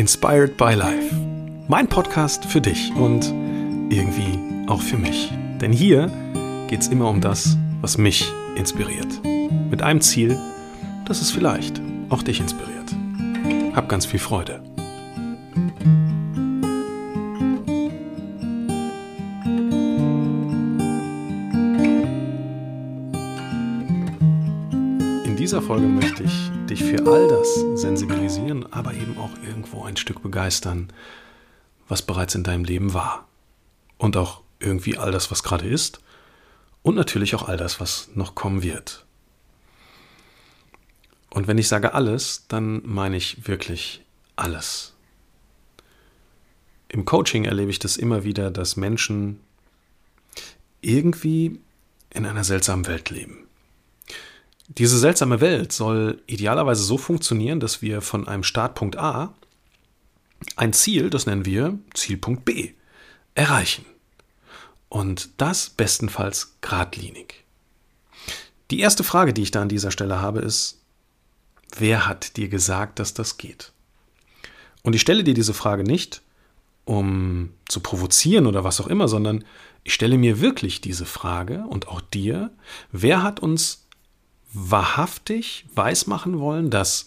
Inspired by Life. Mein Podcast für dich und irgendwie auch für mich. Denn hier geht es immer um das, was mich inspiriert. Mit einem Ziel, dass es vielleicht auch dich inspiriert. Hab ganz viel Freude. In dieser Folge möchte ich dich für all das sensibilisieren, aber eben auch irgendwo ein Stück begeistern, was bereits in deinem Leben war. Und auch irgendwie all das, was gerade ist. Und natürlich auch all das, was noch kommen wird. Und wenn ich sage alles, dann meine ich wirklich alles. Im Coaching erlebe ich das immer wieder, dass Menschen irgendwie in einer seltsamen Welt leben. Diese seltsame Welt soll idealerweise so funktionieren, dass wir von einem Startpunkt A ein Ziel, das nennen wir Zielpunkt B, erreichen. Und das bestenfalls geradlinig. Die erste Frage, die ich da an dieser Stelle habe, ist, wer hat dir gesagt, dass das geht? Und ich stelle dir diese Frage nicht, um zu provozieren oder was auch immer, sondern ich stelle mir wirklich diese Frage und auch dir, wer hat uns wahrhaftig weismachen wollen, dass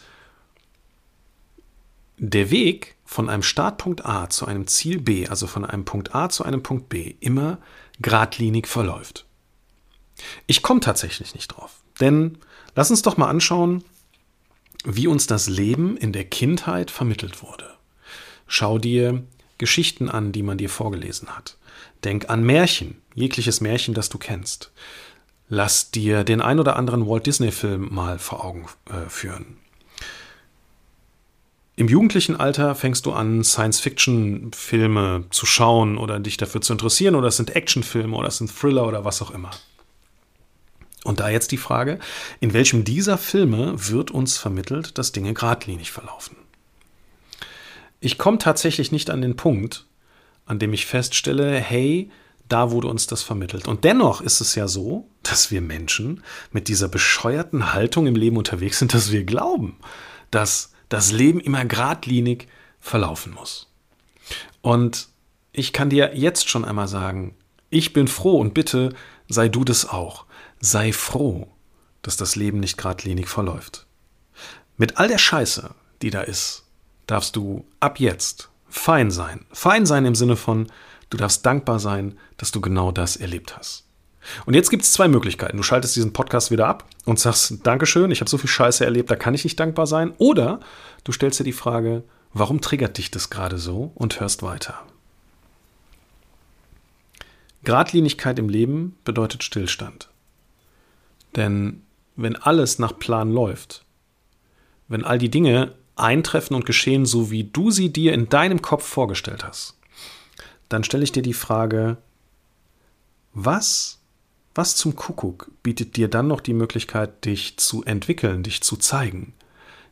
der Weg von einem Startpunkt A zu einem Ziel B, also von einem Punkt A zu einem Punkt B, immer geradlinig verläuft. Ich komme tatsächlich nicht drauf. Denn lass uns doch mal anschauen, wie uns das Leben in der Kindheit vermittelt wurde. Schau dir Geschichten an, die man dir vorgelesen hat. Denk an Märchen, jegliches Märchen, das du kennst lass dir den ein oder anderen Walt Disney-Film mal vor Augen äh, führen. Im jugendlichen Alter fängst du an, Science-Fiction-Filme zu schauen oder dich dafür zu interessieren, oder es sind Actionfilme oder es sind Thriller oder was auch immer. Und da jetzt die Frage, in welchem dieser Filme wird uns vermittelt, dass Dinge geradlinig verlaufen? Ich komme tatsächlich nicht an den Punkt, an dem ich feststelle, hey, da wurde uns das vermittelt. Und dennoch ist es ja so, dass wir Menschen mit dieser bescheuerten Haltung im Leben unterwegs sind, dass wir glauben, dass das Leben immer geradlinig verlaufen muss. Und ich kann dir jetzt schon einmal sagen, ich bin froh und bitte sei du das auch. Sei froh, dass das Leben nicht geradlinig verläuft. Mit all der Scheiße, die da ist, darfst du ab jetzt fein sein. Fein sein im Sinne von, Du darfst dankbar sein, dass du genau das erlebt hast. Und jetzt gibt es zwei Möglichkeiten. Du schaltest diesen Podcast wieder ab und sagst, Dankeschön, ich habe so viel Scheiße erlebt, da kann ich nicht dankbar sein. Oder du stellst dir die Frage, warum triggert dich das gerade so und hörst weiter. Gradlinigkeit im Leben bedeutet Stillstand. Denn wenn alles nach Plan läuft, wenn all die Dinge eintreffen und geschehen, so wie du sie dir in deinem Kopf vorgestellt hast, dann stelle ich dir die Frage, was, was zum Kuckuck bietet dir dann noch die Möglichkeit, dich zu entwickeln, dich zu zeigen,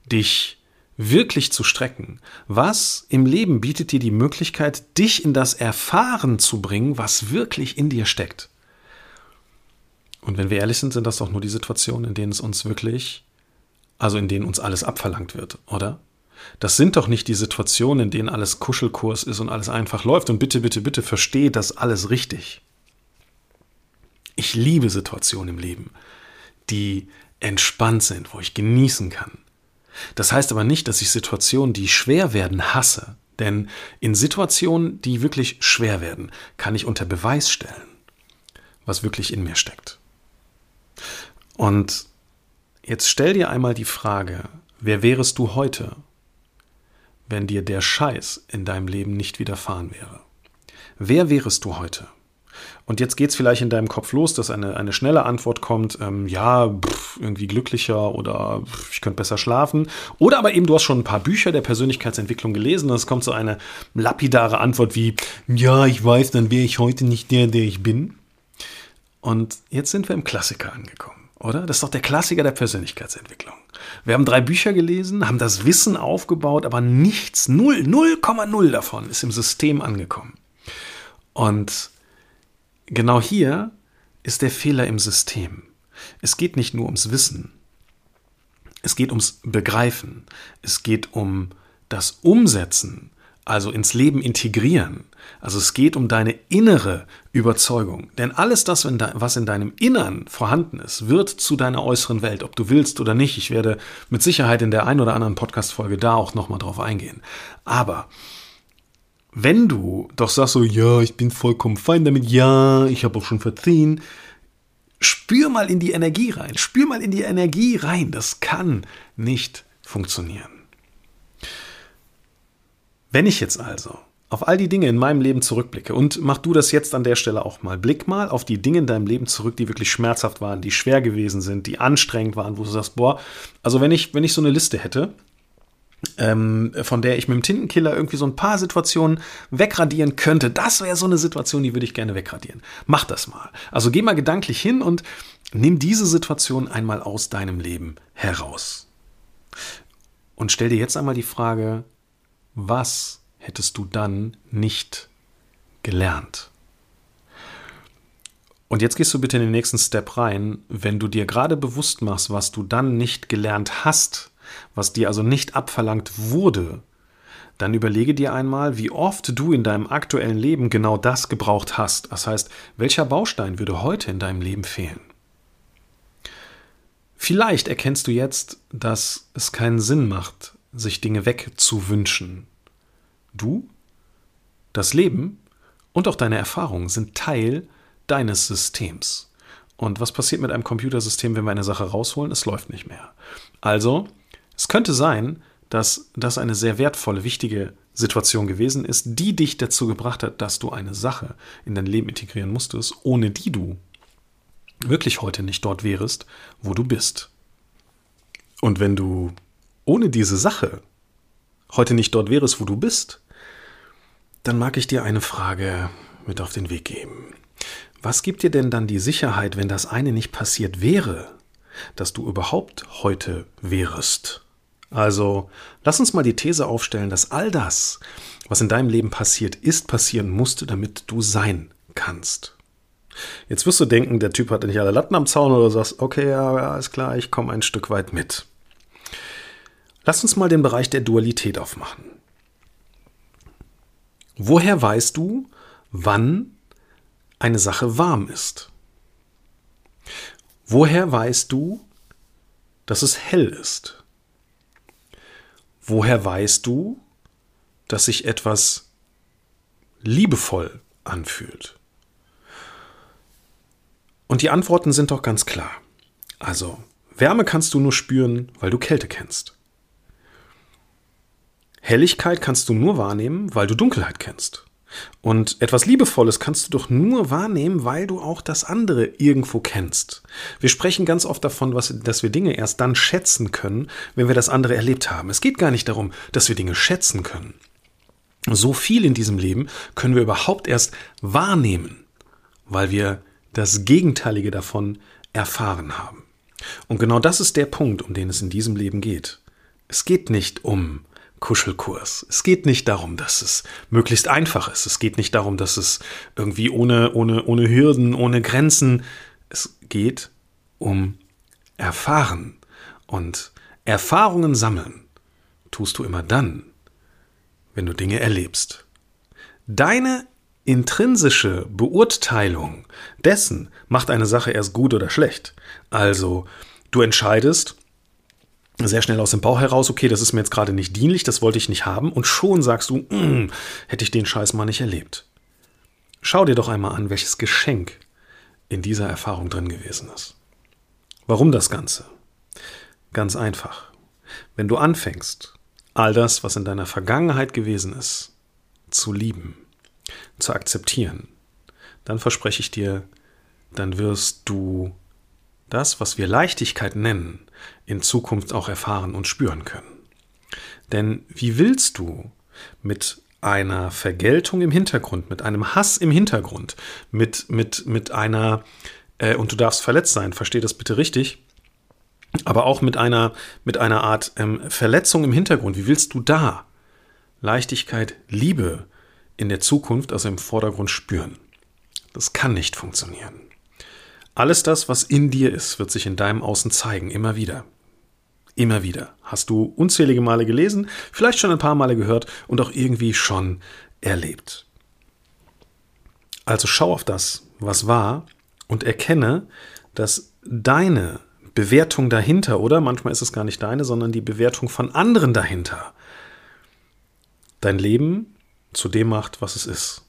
dich wirklich zu strecken? Was im Leben bietet dir die Möglichkeit, dich in das Erfahren zu bringen, was wirklich in dir steckt? Und wenn wir ehrlich sind, sind das doch nur die Situationen, in denen es uns wirklich, also in denen uns alles abverlangt wird, oder? Das sind doch nicht die Situationen, in denen alles Kuschelkurs ist und alles einfach läuft. Und bitte, bitte, bitte verstehe das alles richtig. Ich liebe Situationen im Leben, die entspannt sind, wo ich genießen kann. Das heißt aber nicht, dass ich Situationen, die schwer werden, hasse. Denn in Situationen, die wirklich schwer werden, kann ich unter Beweis stellen, was wirklich in mir steckt. Und jetzt stell dir einmal die Frage, wer wärest du heute, wenn dir der Scheiß in deinem Leben nicht widerfahren wäre? Wer wärest du heute? Und jetzt geht es vielleicht in deinem Kopf los, dass eine, eine schnelle Antwort kommt, ähm, ja, pff, irgendwie glücklicher oder pff, ich könnte besser schlafen. Oder aber eben, du hast schon ein paar Bücher der Persönlichkeitsentwicklung gelesen und es kommt so eine lapidare Antwort wie, ja, ich weiß, dann wäre ich heute nicht der, der ich bin. Und jetzt sind wir im Klassiker angekommen, oder? Das ist doch der Klassiker der Persönlichkeitsentwicklung. Wir haben drei Bücher gelesen, haben das Wissen aufgebaut, aber nichts, 0, 0,0 davon ist im System angekommen. Und genau hier ist der Fehler im System. Es geht nicht nur ums Wissen. Es geht ums Begreifen. Es geht um das Umsetzen, also ins Leben integrieren. Also es geht um deine innere Überzeugung. Denn alles das, was in deinem Innern vorhanden ist, wird zu deiner äußeren Welt, ob du willst oder nicht. Ich werde mit Sicherheit in der einen oder anderen Podcast-Folge da auch nochmal drauf eingehen. Aber wenn du doch sagst so, ja, ich bin vollkommen fein damit, ja, ich habe auch schon verziehen, spür mal in die Energie rein, spür mal in die Energie rein. Das kann nicht funktionieren. Wenn ich jetzt also auf all die Dinge in meinem Leben zurückblicke und mach du das jetzt an der Stelle auch mal. Blick mal auf die Dinge in deinem Leben zurück, die wirklich schmerzhaft waren, die schwer gewesen sind, die anstrengend waren, wo du sagst, boah, also wenn ich, wenn ich so eine Liste hätte, ähm, von der ich mit dem Tintenkiller irgendwie so ein paar Situationen wegradieren könnte, das wäre so eine Situation, die würde ich gerne wegradieren. Mach das mal. Also geh mal gedanklich hin und nimm diese Situation einmal aus deinem Leben heraus. Und stell dir jetzt einmal die Frage, was hättest du dann nicht gelernt. Und jetzt gehst du bitte in den nächsten Step rein, wenn du dir gerade bewusst machst, was du dann nicht gelernt hast, was dir also nicht abverlangt wurde, dann überlege dir einmal, wie oft du in deinem aktuellen Leben genau das gebraucht hast. Das heißt, welcher Baustein würde heute in deinem Leben fehlen? Vielleicht erkennst du jetzt, dass es keinen Sinn macht, sich Dinge wegzuwünschen, Du, das Leben und auch deine Erfahrungen sind Teil deines Systems. Und was passiert mit einem Computersystem, wenn wir eine Sache rausholen? Es läuft nicht mehr. Also, es könnte sein, dass das eine sehr wertvolle, wichtige Situation gewesen ist, die dich dazu gebracht hat, dass du eine Sache in dein Leben integrieren musstest, ohne die du wirklich heute nicht dort wärst, wo du bist. Und wenn du ohne diese Sache heute nicht dort wärst, wo du bist, dann mag ich dir eine Frage mit auf den Weg geben. Was gibt dir denn dann die Sicherheit, wenn das eine nicht passiert wäre, dass du überhaupt heute wärest? Also, lass uns mal die These aufstellen, dass all das, was in deinem Leben passiert ist, passieren musste, damit du sein kannst. Jetzt wirst du denken, der Typ hat nicht alle Latten am Zaun oder du sagst, okay, ja, ist klar, ich komme ein Stück weit mit. Lass uns mal den Bereich der Dualität aufmachen. Woher weißt du, wann eine Sache warm ist? Woher weißt du, dass es hell ist? Woher weißt du, dass sich etwas liebevoll anfühlt? Und die Antworten sind doch ganz klar. Also, Wärme kannst du nur spüren, weil du Kälte kennst. Helligkeit kannst du nur wahrnehmen, weil du Dunkelheit kennst. Und etwas Liebevolles kannst du doch nur wahrnehmen, weil du auch das andere irgendwo kennst. Wir sprechen ganz oft davon, was, dass wir Dinge erst dann schätzen können, wenn wir das andere erlebt haben. Es geht gar nicht darum, dass wir Dinge schätzen können. So viel in diesem Leben können wir überhaupt erst wahrnehmen, weil wir das Gegenteilige davon erfahren haben. Und genau das ist der Punkt, um den es in diesem Leben geht. Es geht nicht um Kuschelkurs. Es geht nicht darum, dass es möglichst einfach ist. Es geht nicht darum, dass es irgendwie ohne, ohne, ohne Hürden, ohne Grenzen. Es geht um Erfahren. Und Erfahrungen sammeln tust du immer dann, wenn du Dinge erlebst. Deine intrinsische Beurteilung dessen macht eine Sache erst gut oder schlecht. Also, du entscheidest, sehr schnell aus dem Bauch heraus, okay, das ist mir jetzt gerade nicht dienlich, das wollte ich nicht haben, und schon sagst du, mm, hätte ich den Scheiß mal nicht erlebt. Schau dir doch einmal an, welches Geschenk in dieser Erfahrung drin gewesen ist. Warum das Ganze? Ganz einfach. Wenn du anfängst, all das, was in deiner Vergangenheit gewesen ist, zu lieben, zu akzeptieren, dann verspreche ich dir, dann wirst du das, was wir Leichtigkeit nennen, in Zukunft auch erfahren und spüren können. Denn wie willst du mit einer Vergeltung im Hintergrund, mit einem Hass im Hintergrund, mit, mit, mit einer, äh, und du darfst verletzt sein, versteh das bitte richtig, aber auch mit einer, mit einer Art ähm, Verletzung im Hintergrund, wie willst du da Leichtigkeit, Liebe in der Zukunft, also im Vordergrund spüren? Das kann nicht funktionieren. Alles das, was in dir ist, wird sich in deinem Außen zeigen, immer wieder. Immer wieder. Hast du unzählige Male gelesen, vielleicht schon ein paar Male gehört und auch irgendwie schon erlebt. Also schau auf das, was war und erkenne, dass deine Bewertung dahinter, oder manchmal ist es gar nicht deine, sondern die Bewertung von anderen dahinter, dein Leben zu dem macht, was es ist.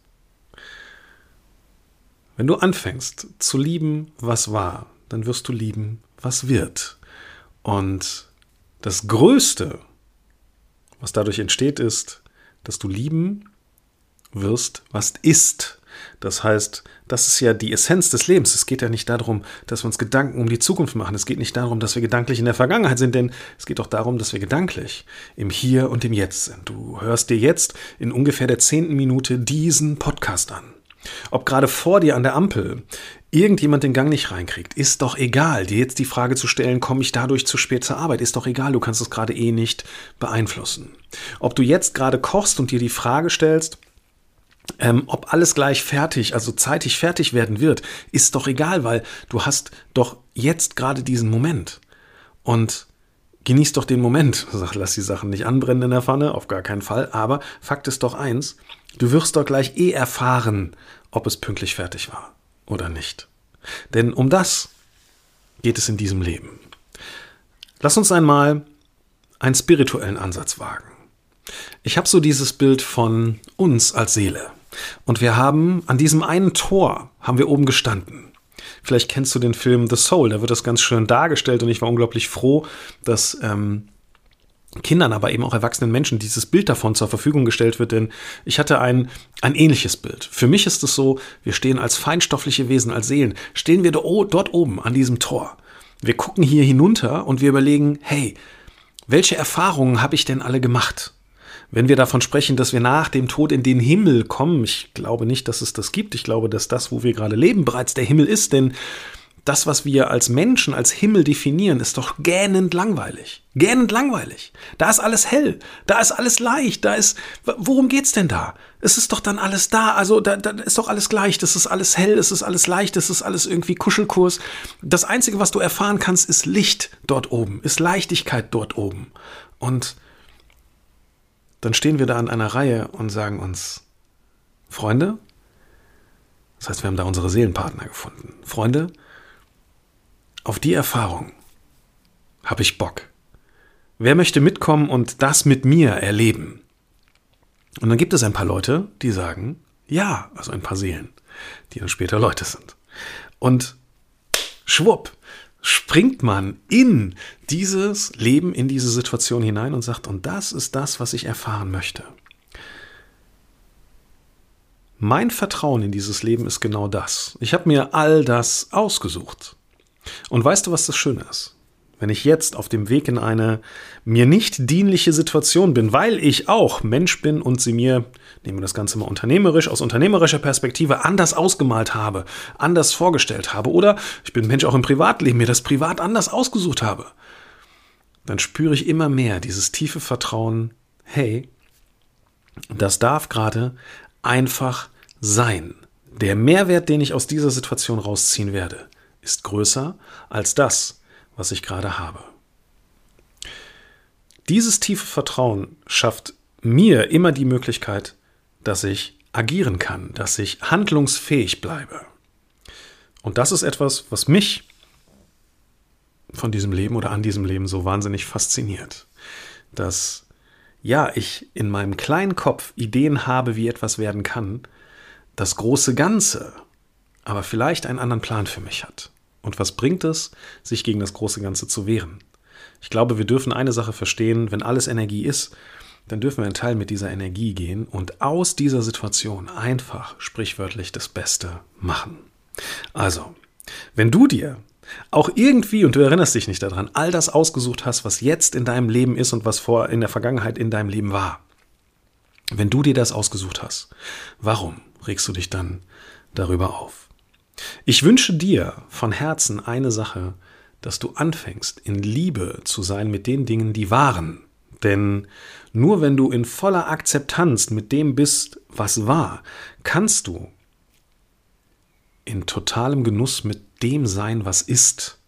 Wenn du anfängst zu lieben, was war, dann wirst du lieben, was wird. Und das Größte, was dadurch entsteht, ist, dass du lieben wirst, was ist. Das heißt, das ist ja die Essenz des Lebens. Es geht ja nicht darum, dass wir uns Gedanken um die Zukunft machen. Es geht nicht darum, dass wir gedanklich in der Vergangenheit sind, denn es geht auch darum, dass wir gedanklich im Hier und im Jetzt sind. Du hörst dir jetzt in ungefähr der zehnten Minute diesen Podcast an. Ob gerade vor dir an der Ampel irgendjemand den Gang nicht reinkriegt, ist doch egal. Dir jetzt die Frage zu stellen, komme ich dadurch zu spät zur Arbeit, ist doch egal. Du kannst es gerade eh nicht beeinflussen. Ob du jetzt gerade kochst und dir die Frage stellst, ähm, ob alles gleich fertig, also zeitig fertig werden wird, ist doch egal, weil du hast doch jetzt gerade diesen Moment. Und genieß doch den Moment. Lass die Sachen nicht anbrennen in der Pfanne, auf gar keinen Fall. Aber Fakt ist doch eins, du wirst doch gleich eh erfahren, ob es pünktlich fertig war oder nicht. Denn um das geht es in diesem Leben. Lass uns einmal einen spirituellen Ansatz wagen. Ich habe so dieses Bild von uns als Seele. Und wir haben an diesem einen Tor, haben wir oben gestanden. Vielleicht kennst du den Film The Soul, da wird das ganz schön dargestellt und ich war unglaublich froh, dass ähm, Kindern, aber eben auch erwachsenen Menschen dieses Bild davon zur Verfügung gestellt wird, denn ich hatte ein, ein ähnliches Bild. Für mich ist es so, wir stehen als feinstoffliche Wesen, als Seelen, stehen wir dort oben an diesem Tor. Wir gucken hier hinunter und wir überlegen, hey, welche Erfahrungen habe ich denn alle gemacht? Wenn wir davon sprechen, dass wir nach dem Tod in den Himmel kommen, ich glaube nicht, dass es das gibt. Ich glaube, dass das, wo wir gerade leben, bereits der Himmel ist, denn das, was wir als Menschen, als Himmel definieren, ist doch gähnend langweilig. Gähnend langweilig. Da ist alles hell, da ist alles leicht, da ist, worum geht's denn da? Es ist doch dann alles da, also da, da ist doch alles gleich, das ist alles hell, es ist alles leicht, es ist alles irgendwie Kuschelkurs. Das Einzige, was du erfahren kannst, ist Licht dort oben, ist Leichtigkeit dort oben. Und dann stehen wir da an einer Reihe und sagen uns, Freunde, das heißt, wir haben da unsere Seelenpartner gefunden. Freunde, auf die Erfahrung habe ich Bock. Wer möchte mitkommen und das mit mir erleben? Und dann gibt es ein paar Leute, die sagen, ja, also ein paar Seelen, die dann später Leute sind. Und schwupp, springt man in dieses Leben, in diese Situation hinein und sagt, und das ist das, was ich erfahren möchte. Mein Vertrauen in dieses Leben ist genau das. Ich habe mir all das ausgesucht. Und weißt du, was das Schöne ist? wenn ich jetzt auf dem Weg in eine mir nicht dienliche Situation bin, weil ich auch Mensch bin und sie mir, nehmen wir das Ganze mal unternehmerisch, aus unternehmerischer Perspektive anders ausgemalt habe, anders vorgestellt habe, oder ich bin Mensch auch im Privatleben, mir das privat anders ausgesucht habe, dann spüre ich immer mehr dieses tiefe Vertrauen, hey, das darf gerade einfach sein. Der Mehrwert, den ich aus dieser Situation rausziehen werde, ist größer als das, was ich gerade habe. Dieses tiefe Vertrauen schafft mir immer die Möglichkeit, dass ich agieren kann, dass ich handlungsfähig bleibe. Und das ist etwas, was mich von diesem Leben oder an diesem Leben so wahnsinnig fasziniert. Dass ja, ich in meinem kleinen Kopf Ideen habe, wie etwas werden kann, das große Ganze aber vielleicht einen anderen Plan für mich hat. Und was bringt es, sich gegen das große Ganze zu wehren? Ich glaube, wir dürfen eine Sache verstehen, wenn alles Energie ist, dann dürfen wir einen Teil mit dieser Energie gehen und aus dieser Situation einfach sprichwörtlich das Beste machen. Also, wenn du dir auch irgendwie, und du erinnerst dich nicht daran, all das ausgesucht hast, was jetzt in deinem Leben ist und was vor in der Vergangenheit in deinem Leben war, wenn du dir das ausgesucht hast, warum regst du dich dann darüber auf? Ich wünsche dir von Herzen eine Sache, dass du anfängst, in Liebe zu sein mit den Dingen, die waren. Denn nur wenn du in voller Akzeptanz mit dem bist, was war, kannst du in totalem Genuss mit dem sein, was ist.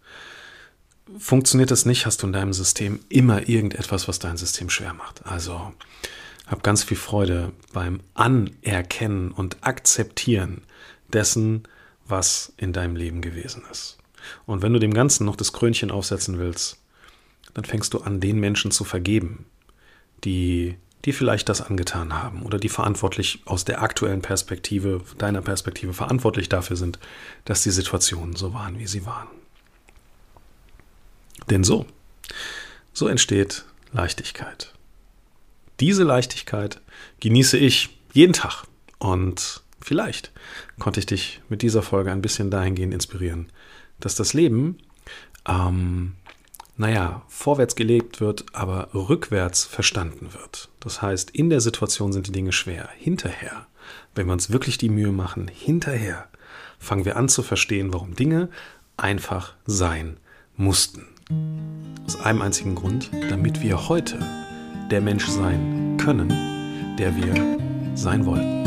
funktioniert das nicht, hast du in deinem System immer irgendetwas, was dein System schwer macht. Also hab ganz viel Freude beim Anerkennen und Akzeptieren dessen, was in deinem Leben gewesen ist. Und wenn du dem Ganzen noch das Krönchen aufsetzen willst, dann fängst du an, den Menschen zu vergeben, die die vielleicht das angetan haben oder die verantwortlich aus der aktuellen Perspektive, deiner Perspektive verantwortlich dafür sind, dass die Situationen so waren, wie sie waren. Denn so, so entsteht Leichtigkeit. Diese Leichtigkeit genieße ich jeden Tag und vielleicht konnte ich dich mit dieser Folge ein bisschen dahingehend inspirieren, dass das Leben ähm, naja, vorwärts gelebt wird, aber rückwärts verstanden wird. Das heißt, in der Situation sind die Dinge schwer. Hinterher, wenn wir uns wirklich die Mühe machen, hinterher fangen wir an zu verstehen, warum Dinge einfach sein mussten. Aus einem einzigen Grund, damit wir heute der Mensch sein können, der wir sein wollten.